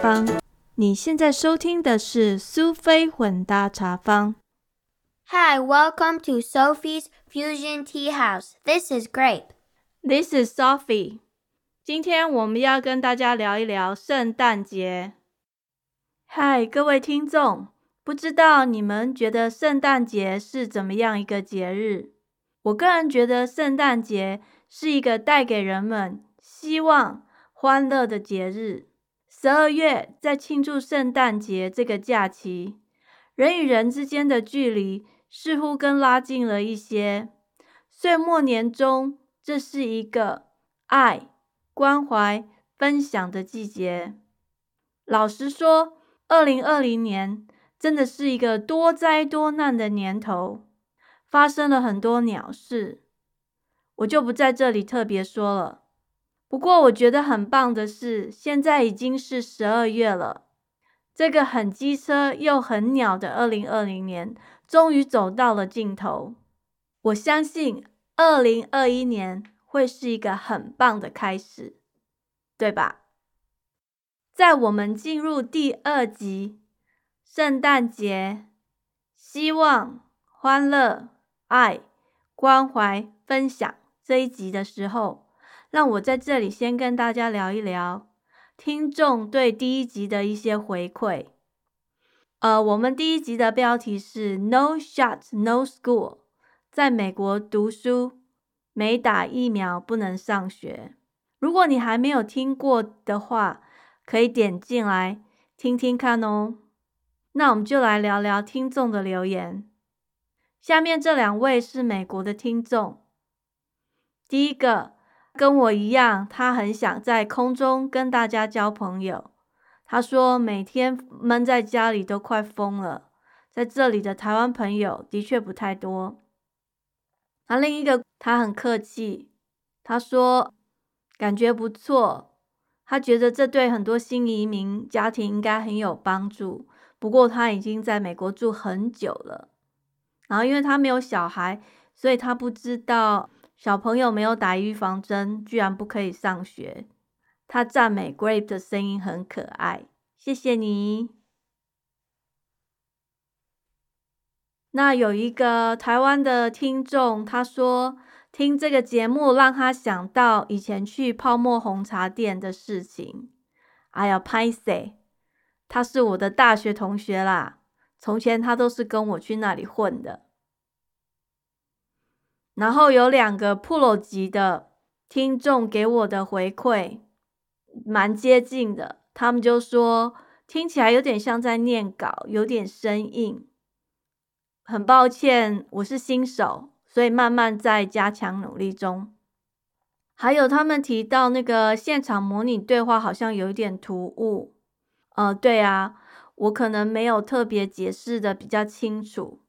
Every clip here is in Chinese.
坊。你现在收听的是苏菲混搭茶坊。Hi, welcome to Sophie's Fusion Tea House. This is Grape. This is Sophie. 今天我们要跟大家聊一聊圣诞节。嗨，各位听众，不知道你们觉得圣诞节是怎么样一个节日？我个人觉得圣诞节是一个带给人们希望、欢乐的节日。十二月在庆祝圣诞节这个假期，人与人之间的距离似乎更拉近了一些。岁末年终，这是一个爱、关怀、分享的季节。老实说，二零二零年真的是一个多灾多难的年头。发生了很多鸟事，我就不在这里特别说了。不过我觉得很棒的是，现在已经是十二月了，这个很机车又很鸟的二零二零年终于走到了尽头。我相信二零二一年会是一个很棒的开始，对吧？在我们进入第二集——圣诞节，希望、欢乐。爱、关怀、分享这一集的时候，让我在这里先跟大家聊一聊听众对第一集的一些回馈。呃，我们第一集的标题是 “No Shot No School”，在美国读书没打疫苗不能上学。如果你还没有听过的话，可以点进来听听看哦。那我们就来聊聊听众的留言。下面这两位是美国的听众。第一个跟我一样，他很想在空中跟大家交朋友。他说每天闷在家里都快疯了，在这里的台湾朋友的确不太多。那另一个他很客气，他说感觉不错，他觉得这对很多新移民家庭应该很有帮助。不过他已经在美国住很久了。然后，因为他没有小孩，所以他不知道小朋友没有打预防针，居然不可以上学。他赞美 Grape 的声音很可爱，谢谢你。那有一个台湾的听众，他说听这个节目让他想到以前去泡沫红茶店的事情。哎呀，拍谁？他是我的大学同学啦。从前他都是跟我去那里混的，然后有两个 Pro 级的听众给我的回馈蛮接近的，他们就说听起来有点像在念稿，有点生硬。很抱歉，我是新手，所以慢慢在加强努力中。还有他们提到那个现场模拟对话好像有一点突兀，呃，对啊。我可能没有特别解释的比较清楚，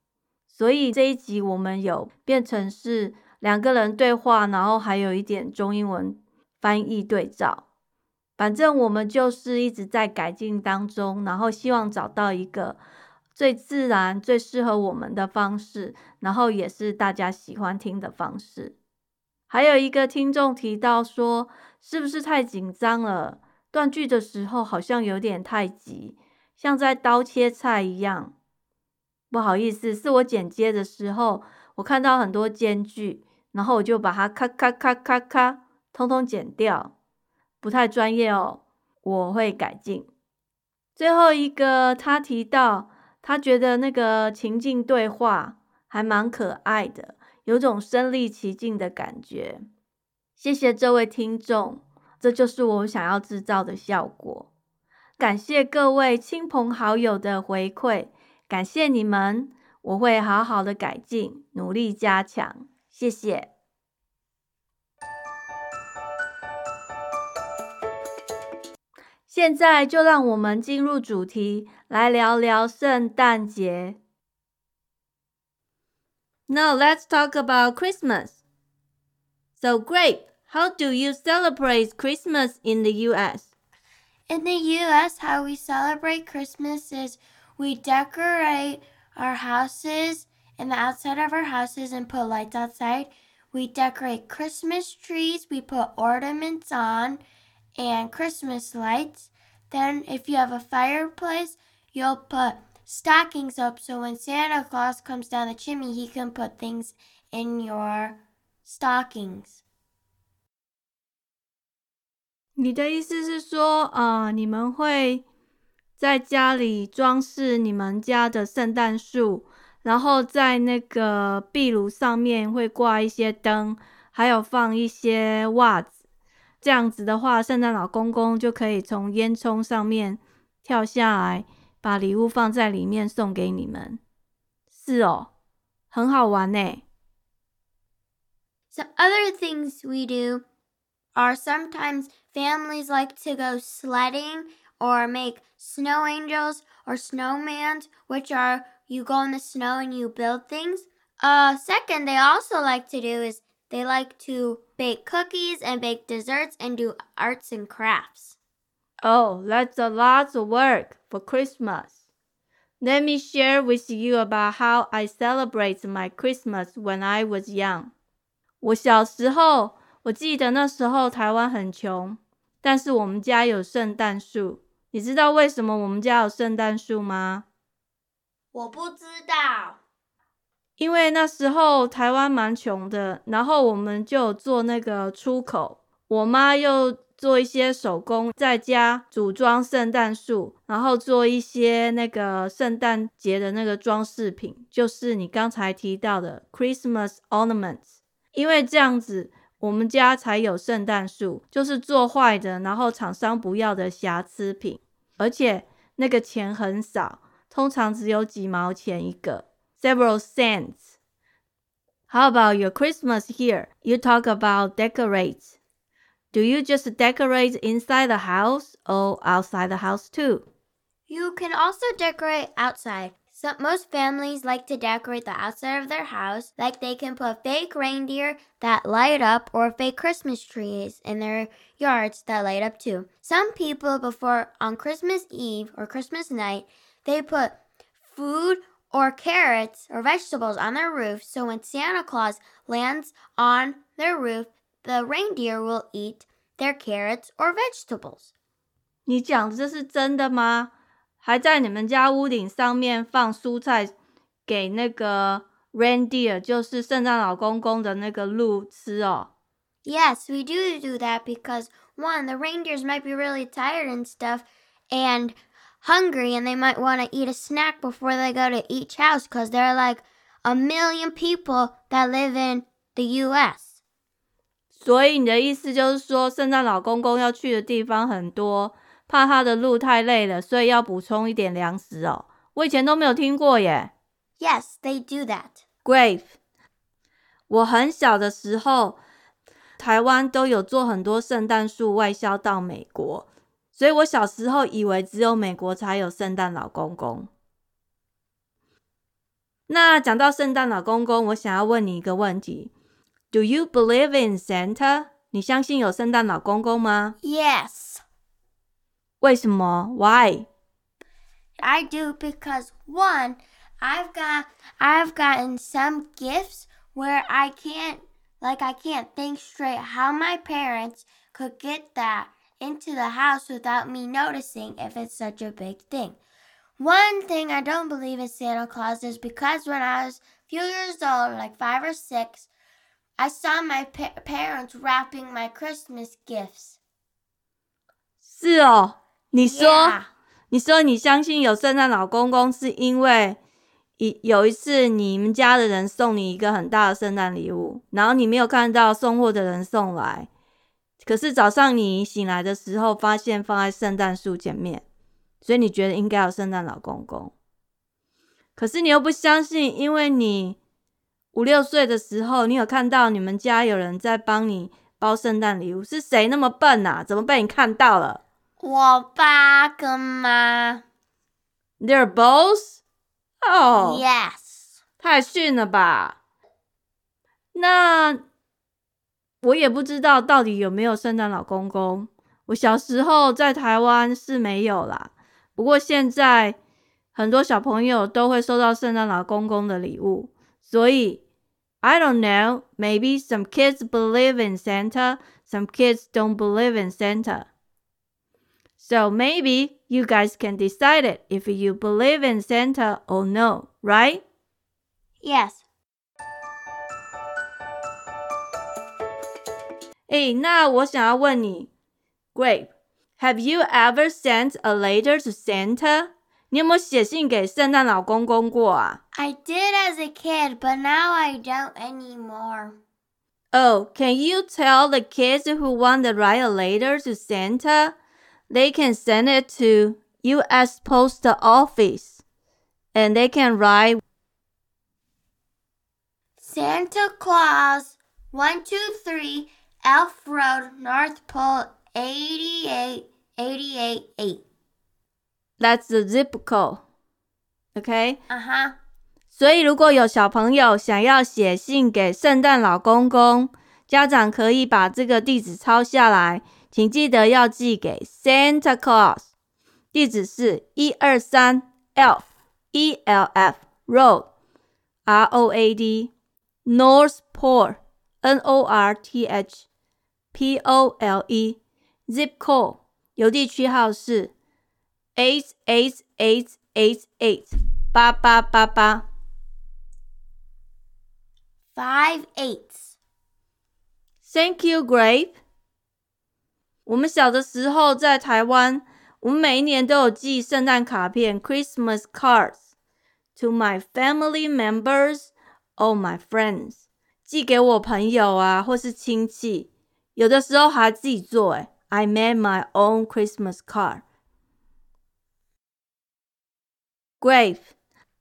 所以这一集我们有变成是两个人对话，然后还有一点中英文翻译对照。反正我们就是一直在改进当中，然后希望找到一个最自然、最适合我们的方式，然后也是大家喜欢听的方式。还有一个听众提到说，是不是太紧张了？断句的时候好像有点太急。像在刀切菜一样，不好意思，是我剪接的时候，我看到很多间距，然后我就把它咔咔咔咔咔，通通剪掉，不太专业哦，我会改进。最后一个，他提到他觉得那个情境对话还蛮可爱的，有种身临其境的感觉。谢谢这位听众，这就是我想要制造的效果。感谢各位亲朋好友的回馈，感谢你们，我会好好的改进，努力加强，谢谢。现在就让我们进入主题，来聊聊圣诞节。Now let's talk about Christmas. So great! How do you celebrate Christmas in the U.S.? In the US, how we celebrate Christmas is we decorate our houses and the outside of our houses and put lights outside. We decorate Christmas trees, we put ornaments on and Christmas lights. Then, if you have a fireplace, you'll put stockings up so when Santa Claus comes down the chimney, he can put things in your stockings. 你的意思是说，呃，你们会 在家里装饰你们家的圣诞树，然后在那个壁炉上面会挂一些灯，还有放一些袜子。这样子的话，圣诞老公公就可以从烟囱上面跳下来，把礼物放在里面送给你们。是哦，很好玩呢。So other things we do are sometimes families like to go sledding or make snow angels or snowmans, which are you go in the snow and you build things. Uh, second, they also like to do is they like to bake cookies and bake desserts and do arts and crafts. Oh, that's a lot of work for Christmas. Let me share with you about how I celebrate my Christmas when I was young. 我小时候，我记得那时候台湾很穷，但是我们家有圣诞树。 你知道为什么我们家有圣诞树吗？我不知道。因为那时候台湾蛮穷的，然后我们就做那个出口。我妈又做一些手工，在家组装圣诞树，然后做一些那个圣诞节的那个装饰品，就是你刚才提到的 Christmas ornaments。因为这样子，我们家才有圣诞树，就是做坏的，然后厂商不要的瑕疵品，而且那个钱很少，通常只有几毛钱一个。several cents. How about your Christmas here? You talk about decorate. Do you just decorate inside the house or outside the house too? You can also decorate outside. So most families like to decorate the outside of their house, like they can put fake reindeer that light up or fake Christmas trees in their yards that light up too. Some people before on Christmas Eve or Christmas night, they put food or carrots or vegetables on their roof so when Santa Claus lands on their roof, the reindeer will eat their carrots or vegetables. 你讲的这是真的吗？ 还在你们家屋顶上面放蔬菜给那个 reindeer，就是圣诞老公公的那个鹿吃哦。Yes, we do do that because one, the reindeers might be really tired and stuff, and hungry and they might want to eat a snack before they go to each house because there are like a million people that live in the U.S. 所以你的意思就是说，圣诞老公公要去的地方很多，怕他的路太累了，所以要补充一点粮食哦。我以前都没有听过耶。Yes, they do that. Grave 我很小的时候，台湾都有做很多圣诞树外销到美国。所以我小时候以为只有美国才有圣诞老公公。那讲到圣诞老公公，我想要问你一个问题：Do you believe in Santa？你相信有圣诞老公公吗？Yes。为什么？Why？I do because one, I've got I've gotten some gifts where I can't like I can't think straight how my parents could get that into the house without me noticing if it's such a big thing. One thing I don't believe in Santa Claus is because when I was a few years old, like five or six, I saw my pa parents wrapping my Christmas gifts. 是哦， 你说，yeah. 你说你相信有圣诞老公公，是因为一有一次你们家的人送你一个很大的圣诞礼物，然后你没有看到送货的人送来，可是早上你醒来的时候，发现放在圣诞树前面，所以你觉得应该有圣诞老公公。可是你又不相信，因为你五六岁的时候，你有看到你们家有人在帮你包圣诞礼物，是谁那么笨啊？怎么被你看到了？我爸跟妈。They're both. Oh, yes. 太逊了吧？那。我也不知道到底有没有圣诞老公公。我小时候在台湾是没有啦，不过现在很多小朋友都会收到圣诞老公公的礼物，所以 I don't know. Maybe some kids believe in Santa, some kids don't believe in Santa. So maybe you guys can decide it if you believe in Santa or no, right? Yes. 诶，那我想要问你，Grape，Have you ever sent a letter to Santa？你有没有写信给圣诞老公公过啊？I did as a kid, but now I don't anymore. Oh, can you tell the kids who want to write a letter to Santa? They can send it to U.S. Post Office, and they can write Santa Claus, one two three. Elf Road, North Pole, 88, 888. That's the zip code. Okay? Uh huh. 所以，如果有小朋友想要写信给圣诞老公公，家长可以把这个地址抄下来， 请记得要寄给 Santa Claus。地址是一二三 Elf E L F Road R O A D North Pole N O R T H P O L E zip code 邮递区号是 eight eight eight eight eight 八八八八 five eights. Thank you, Grape。 我们小的时候在台湾，我们每一年都有寄圣诞卡片 （Christmas cards） to my family members or my friends，寄给我朋友啊，或是亲戚。有的时候还自己做诶 I made my own Christmas card. Great.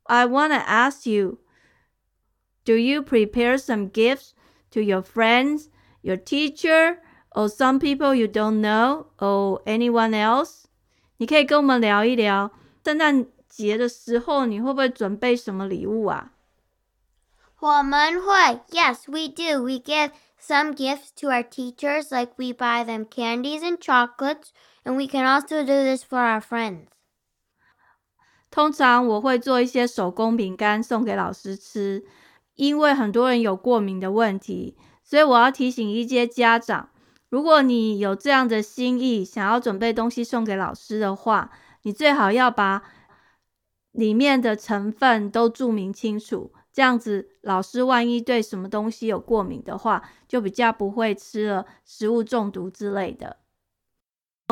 I want to ask you Do you prepare some gifts to your friends, your teacher, or some people you don't know, or anyone else? 你可以跟我们聊一聊，圣诞节的时候你会不会准备什么礼物啊？我们会，Yes, we do. We give some gifts to our teachers, like we buy them candies and chocolates, and we can also do this for our friends. 通常我会做一些手工饼干送给老师吃，因为很多人有过敏的问题，所以我要提醒一些家长， 如果你有这样的心意，想要准备东西送给老师的话，你最好要把里面的成分都注明清楚。这样子，老师万一对什么东西有过敏的话，就比较不会吃了食物中毒之类的。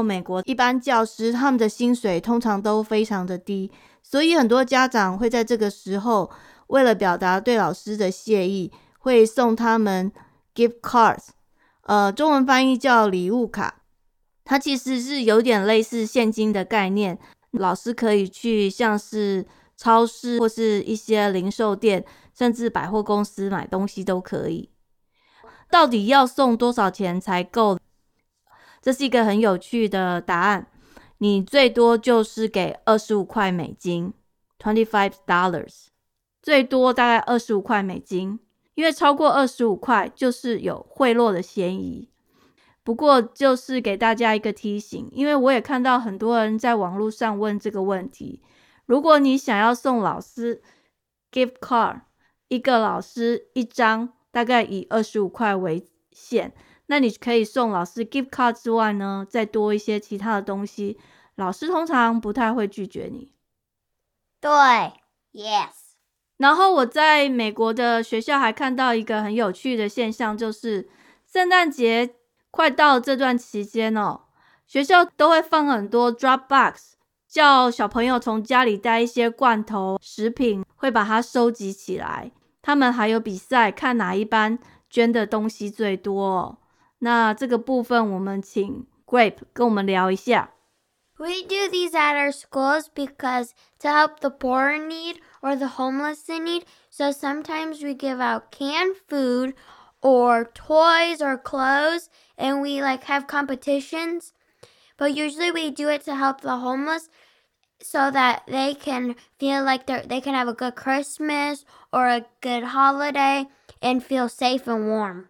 美国一般教师他们的薪水通常都非常的低，所以很多家长会在这个时候，为了表达对老师的谢意，会送他们 gift cards，呃，中文翻译叫礼物卡。它其实是有点类似现金的概念，老师可以去像是。超市或是一些零售店，甚至百货公司买东西都可以。到底要送多少钱才够？这是一个很有趣的答案。你最多就是给二十五块美金 （twenty five dollars），最多大概二十五块美金。因为超过二十五块就是有贿赂的嫌疑。不过就是给大家一个提醒，因为我也看到很多人在网络上问这个问题。如果你想要送老师 gift card，一个老师一张，大概以二十五块为限，那你可以送老师 gift card 之外呢，再多一些其他的东西，老师通常不太会拒绝你。对，yes。然后我在美国的学校还看到一个很有趣的现象，就是圣诞节快到这段期间哦，学校都会放很多 drop box。叫小朋友从家里带一些罐头食品，会把它收集起来。他们还有比赛，看哪一班捐的东西最多。哦那这个部分，我们请 Grape 跟我们聊一下。We do these at our schools because to help the poor in need or the homeless in need. So sometimes we give out canned food or toys or clothes, and we like have competitions. But usually we do it to help the homeless so that they can feel like they they can have a good Christmas or a good holiday and feel safe and warm.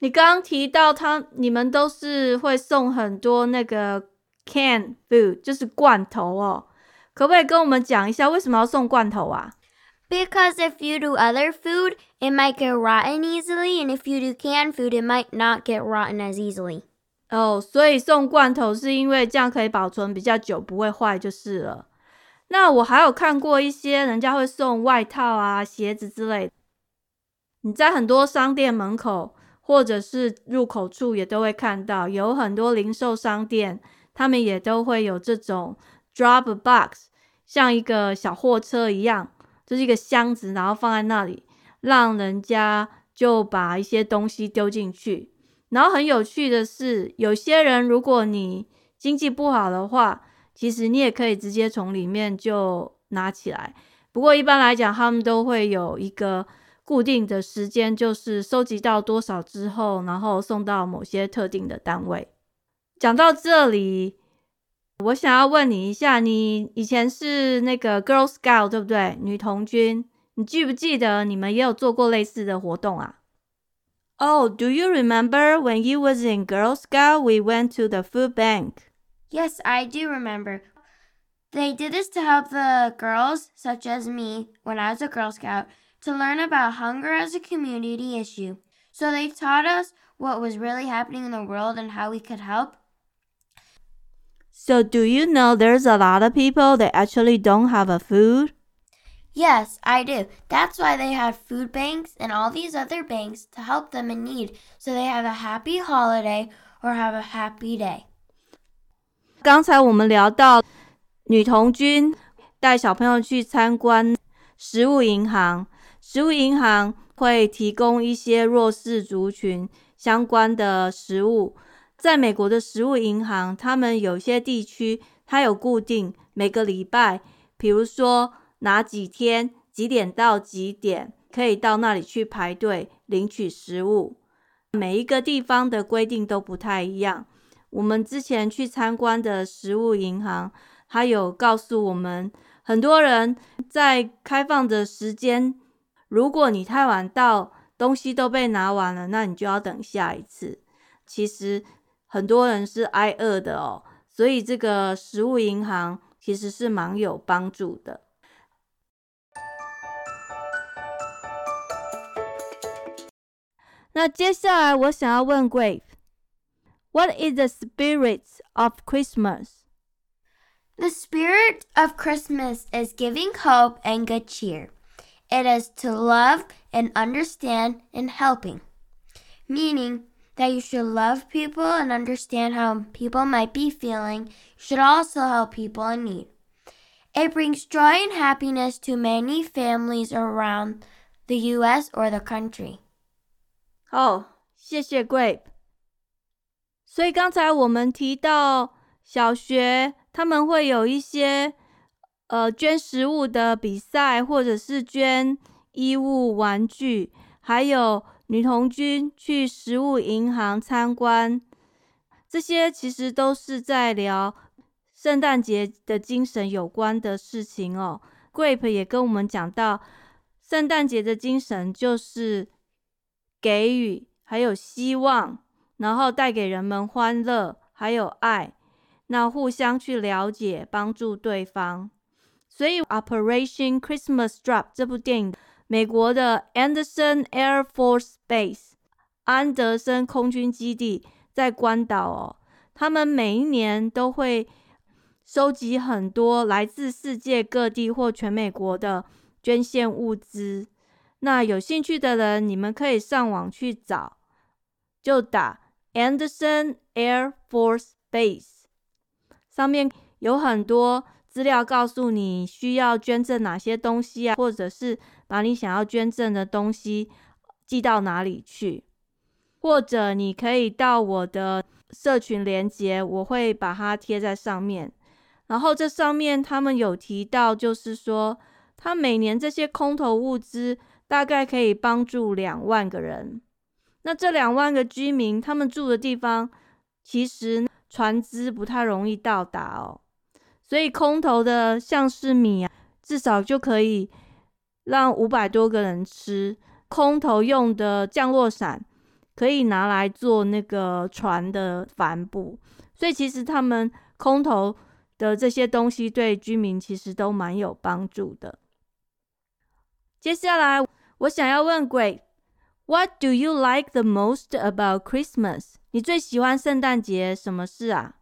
你刚刚提到他，你们都是会送很多那个 Can food，就是罐头哦。可不可以跟我们讲一下为什么要送罐头啊？Because if you do other food, it might get rotten easily, and if you do canned food, it might not get rotten as easily. 哦，所以送罐头是因为这样可以保存比较久，不会坏就是了。那我还有看过一些人家会送外套啊、鞋子之类。你在很多商店门口或者是入口处也都会看到，有很多零售商店，他们也都会有这种 drop box，像一个小货车一样，就是一个箱子，然后放在那里，让人家就把一些东西丢进去。然后很有趣的是，有些人如果你经济不好的话，其实你也可以直接从里面就拿起来。不过一般来讲，他们都会有一个固定的时间，就是收集到多少之后，然后送到某些特定的单位。讲到这里，我想要问你一下，你以前是那个 Girl Scout 对不对？女童军，你记不记得你们也有做过类似的活动啊？Oh, do you remember when you was in Girl Scout? We went to the food bank. Yes, I do remember. They did this to help the girls, such as me, when I was a Girl Scout, to learn about hunger as a community issue. So they taught us what was really happening in the world and how we could help. So, do you know there's a lot of people that actually don't have a food? Yes, I do. That's why they have food banks and all these other banks to help them in need so they have a happy holiday or have a happy day. 刚才我们聊到女童军带小朋友去参观食物银行，食物银行会提供一些弱势族群相关的食物。 在美国的食物银行，他们有些地区它有固定每个礼拜，比如说。哪几天几点到几点可以到那里去排队领取食物？每一个地方的规定都不太一样。我们之前去参观的食物银行，它有告诉我们，很多人在开放的时间，如果你太晚到，东西都被拿完了，那你就要等下一次。其实很多人是挨饿的哦，所以这个食物银行其实是蛮有帮助的。那接下来我想要问 Grape，What is the spirit of Christmas? The spirit of Christmas is giving hope and good cheer. It is to love and understand and helping, meaning that you should love people and understand how people might be feeling. You should also help people in need. It brings joy and happiness to many families around the U.S. or the country. 哦，谢谢 Grape。所以刚才我们提到小学他们会有一些呃捐食物的比赛，或者是捐衣物、玩具，还有 女童军去食物银行参观，这些其实都是在聊圣诞节的精神有关的事情哦。Grape 也跟我们讲到，圣诞节的精神就是。给予，还有希望，然后带给人们欢乐，还有爱，那互相去了解，帮助对方。所以，《Operation Christmas Drop》这部电影，美国的 Anderson Air Force Base 安德森空军基地在关岛哦，他们每一年都会收集很多来自世界各地或全美国的捐献物资。那有兴趣的人，你们可以上网去找，就打 Anderson Air Force Base，上面有很多资料，告诉你需要捐赠哪些东西啊，或者是把你想要捐赠的东西寄到哪里去，或者你可以到我的社群连接，我会把它贴在上面。然后这上面他们有提到，就是说他每年这些空投物资。大概可以帮助两万个人。那这两万个居民，他们住的地方其实船只不太容易到达哦，所以空投的像是米啊，至少就可以让五百多个人吃。空投用的降落伞可以拿来做那个船的帆布，所以其实他们空投的这些东西对居民其实都蛮有帮助的。接下来，我想要问鬼，What do you like the most about Christmas？你最喜欢圣诞节什么事啊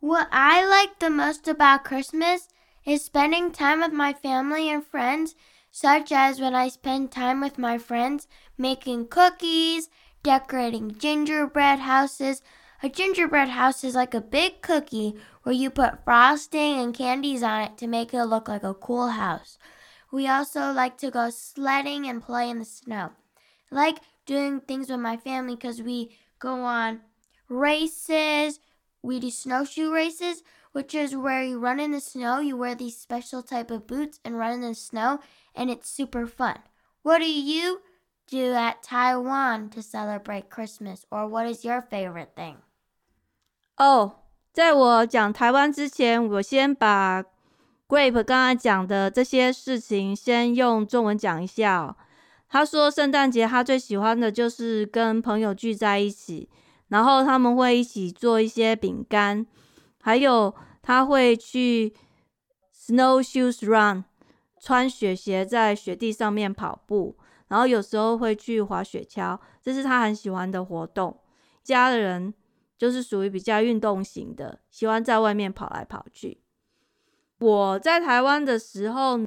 ？What I like the most about Christmas is spending time with my family and friends, such as when I spend time with my friends making cookies, decorating gingerbread houses. A gingerbread house is like a big cookie where you put frosting and candies on it to make it look like a cool house. We also like to go sledding and play in the snow. I like doing things with my family because we go on races, we do snowshoe races, which is where you run in the snow. You wear these special type of boots and run in the snow, and it's super fun. What do you do at Taiwan to celebrate Christmas, or what is your favorite thing? 哦，在我讲台湾之前，我先把 Grape 刚才讲的这些事情先用中文讲一下哦。他说圣诞节他最喜欢的就是跟朋友聚在一起，然后他们会一起做一些饼干， 还有他会去 snowshoes run，穿雪鞋在雪地上面跑步，然后有时候会去滑雪橇，这是他很喜欢的活动。家人就是属于比较运动型的，喜欢在外面跑来跑去。我在台湾的时候，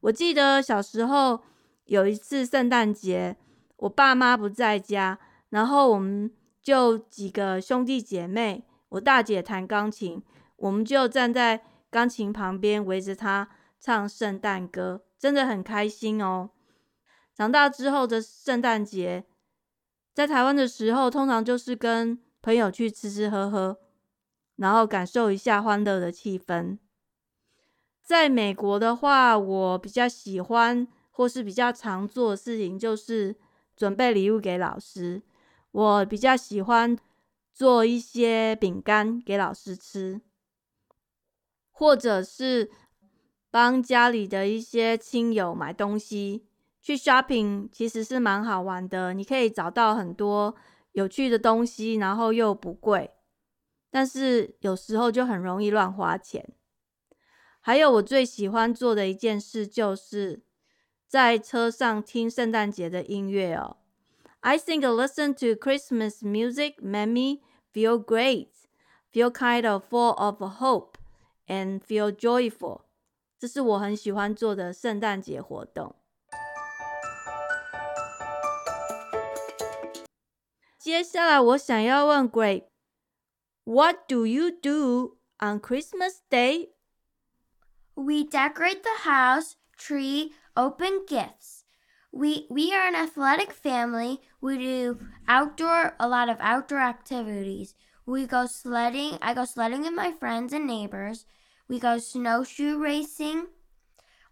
我记得小时候有一次圣诞节，我爸妈不在家，然后我们就几个兄弟姐妹，我大姐弹钢琴，我们就站在钢琴旁边围着她唱圣诞歌，真的很开心哦。长大之后的圣诞节，在台湾的时候，通常就是跟朋友去吃吃喝喝，然后感受一下欢乐的气氛。在美国的话，我比较喜欢或是比较常做的事情就是准备礼物给老师。我比较喜欢做一些饼干给老师吃，或者是帮家里的一些亲友买东西。去 shopping 其实是蛮好玩的，你可以找到很多有趣的东西，然后又不贵，但是有时候就很容易乱花钱。还有我最喜欢做的一件事，就是在车上听圣诞节的音乐哦。I think listen to Christmas music made me feel great, feel kind of full of hope, and feel joyful。这是我很喜欢做的圣诞节活动。接下来我想要问 Grape，What do you do on Christmas Day? We decorate the house, tree, open gifts. We we are an athletic family. We do outdoor a lot of outdoor activities. We go sledding. I go sledding with my friends and neighbors. We go snowshoe racing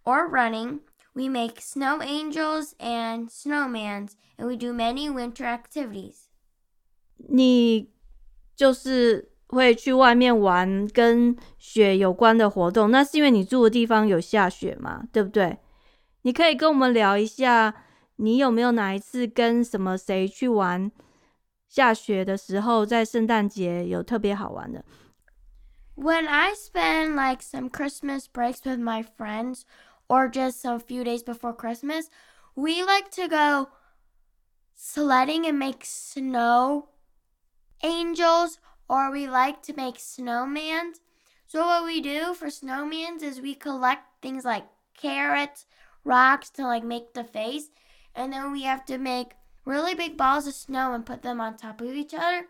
or running. We make snow angels and snowmans, and we do many winter activities. 你就是会去外面玩跟雪有关的活动，那是因为你住的地方有下雪嘛，对不对？ 你可以跟我们聊一下，你有没有哪一次跟什么谁去玩下雪的时候，在圣诞节有特别好玩的？ When I spend like some Christmas breaks with my friends or just a few days before Christmas, we like to go sledding and make snow angels or we like to make snowmans. So what we do for snowmans is we collect things like carrots, rocks to like make the face, and then we have to make really big balls of snow and put them on top of each other.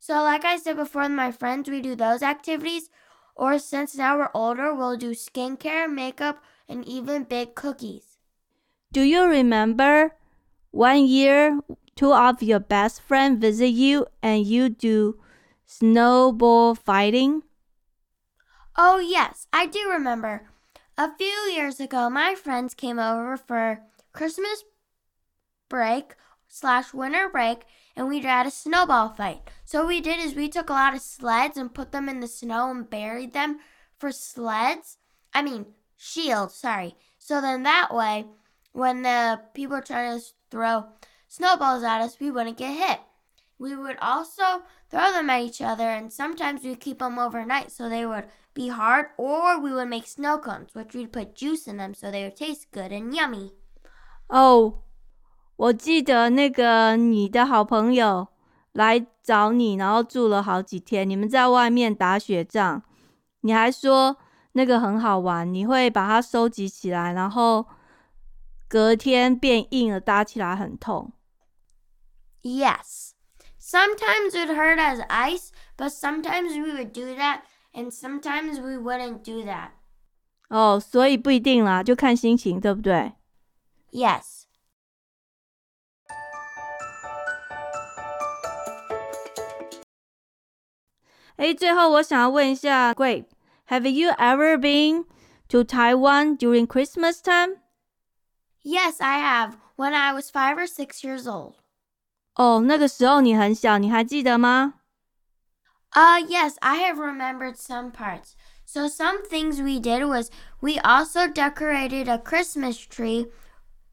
So like I said before with my friends, we do those activities. Or since now we're older, we'll do skincare, makeup, and even bake cookies. Do you remember one year two of your best friends visit you and you do snowball fighting? Oh, yes, I do remember. A few years ago, my friends came over for Christmas break slash winter break, and we had a snowball fight. So what we did is we took a lot of sleds and put them in the snow and buried them for sleds. I mean, shields, sorry. So then that way, when the people were trying to throw snowballs at us, we wouldn't get hit. We would also throw them at each other, and sometimes we'd keep them overnight so they would be hard, or we would make snow cones, which we'd put juice in them so they would taste good and yummy. 哦，我记得那个你的好朋友 来找你，然后住了好几天，你们在外面打雪仗，你还说那个很好玩，你会把它收集起来，然后隔天变硬了，搭起来很痛。Yes. Sometimes it hurt as ice, but sometimes we would do that, and sometimes we wouldn't do that. 哦，所以不一定啦，就看心情，对不对？Yes. 哎，最后我想要问一下，Grape, have you ever been to Taiwan during Christmas time? Yes, I have. When I was five or six years old. 哦，那个时候你很小，你还记得吗 ？Uh, yes, I have remembered some parts. So some things we did was we also decorated a Christmas tree.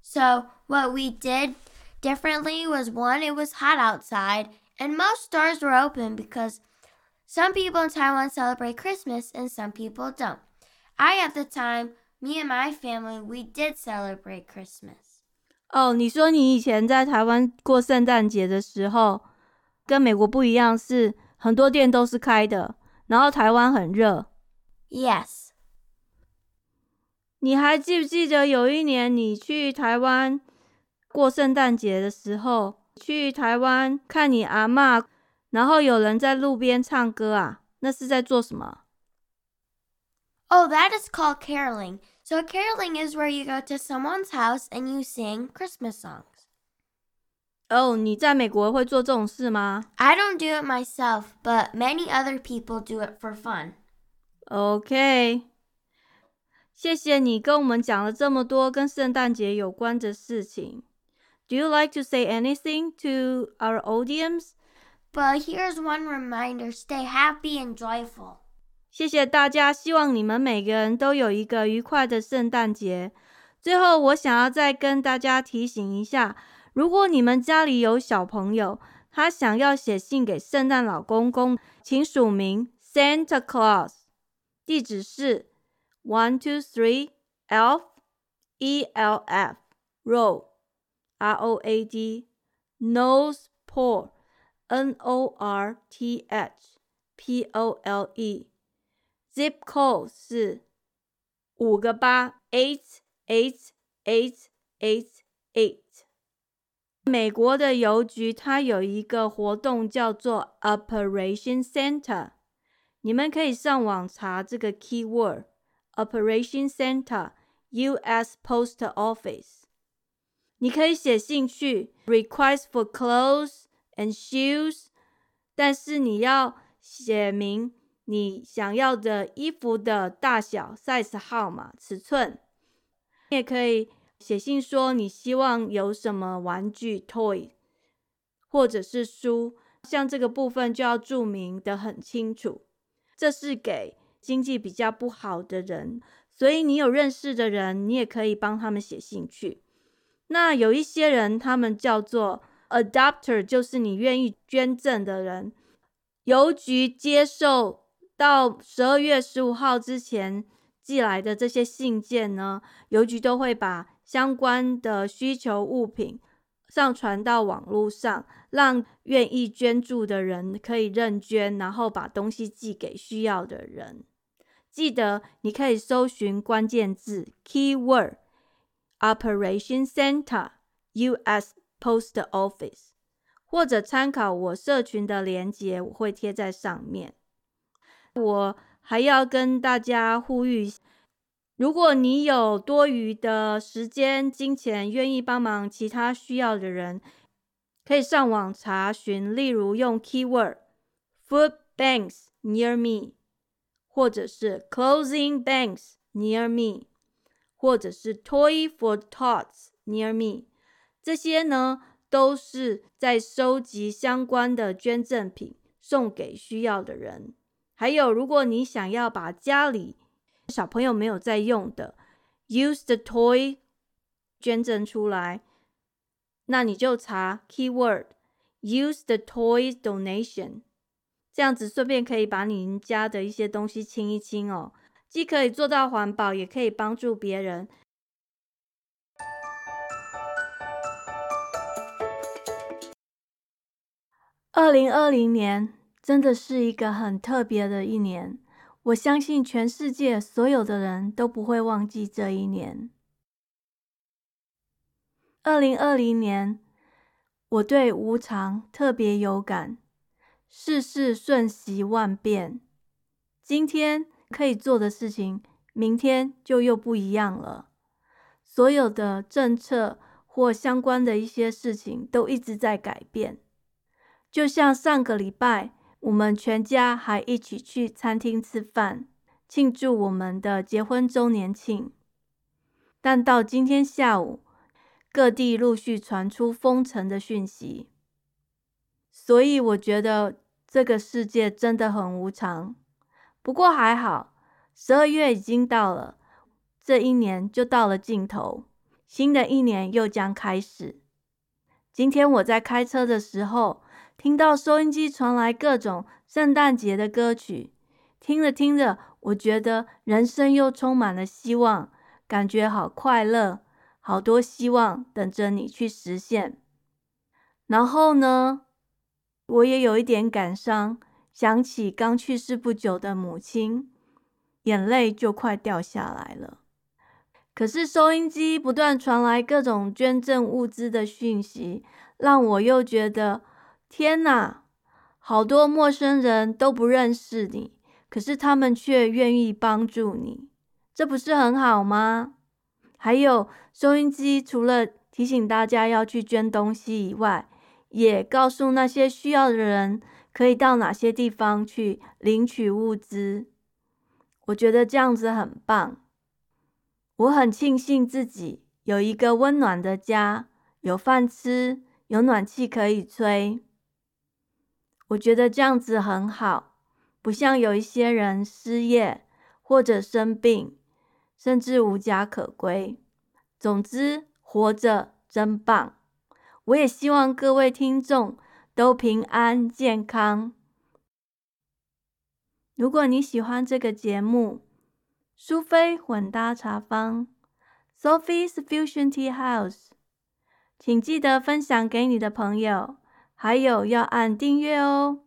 So what we did differently was one, it was hot outside, and most stores were open because some people in Taiwan celebrate Christmas and some people don't. I, at the time, me and my family, we did celebrate Christmas. 哦，你说你以前在台湾过圣诞节的时候，跟美国不一样，是 很多店都是开的，然后台湾很热。Yes。你还记不记得有一年你去台湾过圣诞节的时候，去台湾看你阿妈然后有人在路边唱歌啊，那是在做什么？Oh, that is called caroling. So caroling is where you go to someone's house and you sing Christmas songs. 哦，你在美国会做这种事吗？I don't do it myself, but many other people do it for fun. OK，谢谢你跟我们讲了这么多跟圣诞节有关的事情。Do you like to say anything to our audience? But here's one reminder stay happy and joyful. 谢谢大家，希望你们每个人都有一个愉快的圣诞节。最后，我想要再跟大家提醒一下： 如果你们家里有小朋友，他想要写信给圣诞老公公，请署名 Santa Claus，地址是 One Two Three Elf E L F Road R O A D North Pole。N O R T H P O L E，zip code 是五个八，eight eight eight eight eight。美国的邮局它有一个活动叫做 Operation Center，你们可以上网查这个 keyword Operation Center U.S. Post Office，你可以写信去 request for clothes。and shoes，但是你要写明你想要的衣服的大小、size 号码、尺寸。你也可以写信说你希望有什么玩具 toy，或者是书，像这个部分就要注明的很清楚。这是给经济比较不好的人，所以你有认识的人，你也可以帮他们写信去。那有一些人，他们叫做。Adopter 就是你愿意捐赠的人。邮局接受到十二月十五号之前寄来的这些信件呢，邮局都会把相关的需求物品上传到网络上，让愿意捐助的人可以认捐，然后把东西寄给需要的人。记得你可以搜寻关键字 Keyword Operation Center U.S. Post Office，或者参考我社群的连接，我会贴在上面。我还要跟大家呼吁：如果你有多余的时间、金钱，愿意帮忙其他需要的人，可以上网查询，例如用 Keyword Food Banks Near Me，或者是 Closing Banks Near Me，或者是 Toy for Tots Near Me。这些呢，都是在收集相关的捐赠品，送给需要的人。还有，如果你想要把家里小朋友没有在用的，use the toy 捐赠出来，那你就查 keyword use the toy donation，这样子顺便可以把你家的一些东西清一清哦，既可以做到环保，也可以帮助别人。二零二零年真的是一个很特别的一年，我相信全世界所有的人都不会忘记这一年。二零二零年，我对无常特别有感，世事瞬息万变，今天可以做的事情，明天就又不一样了。所有的政策或相关的一些事情都一直在改变，就像上个礼拜，我们全家还一起去餐厅吃饭，庆祝我们的结婚周年庆。但到今天下午，各地陆续传出封城的讯息，所以我觉得这个世界真的很无常。不过还好，十二月已经到了。这一年就到了尽头，新的一年又将开始。今天我在开车的时候，听到收音机传来各种圣诞节的歌曲，听着听着，我觉得人生又充满了希望，感觉好快乐，好多希望等着你去实现。然后呢，我也有一点感伤，想起刚去世不久的母亲，眼泪就快掉下来了。可是收音机不断传来各种捐赠物资的讯息，让我又觉得天哪，好多陌生人都不认识你，可是他们却愿意帮助你，这不是很好吗？还有收音机除了提醒大家要去捐东西以外，也告诉那些需要的人可以到哪些地方去领取物资。我觉得这样子很棒。我很庆幸自己有一个温暖的家，有饭吃，有暖气可以吹。我觉得这样子很好，不像有一些人失业或者生病，甚至无家可归。总之，活着真棒。我也希望各位听众都平安健康。如果你喜欢这个节目，苏菲混搭茶坊，Sophie's Fusion Tea House，请记得分享给你的朋友，还有要按订阅哦。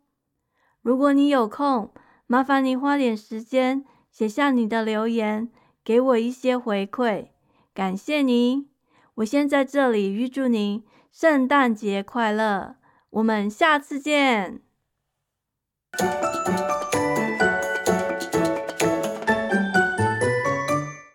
如果你有空，麻烦你花点时间写下你的留言，给我一些回馈，感谢您。我先在这里预祝您圣诞节快乐，我们下次见。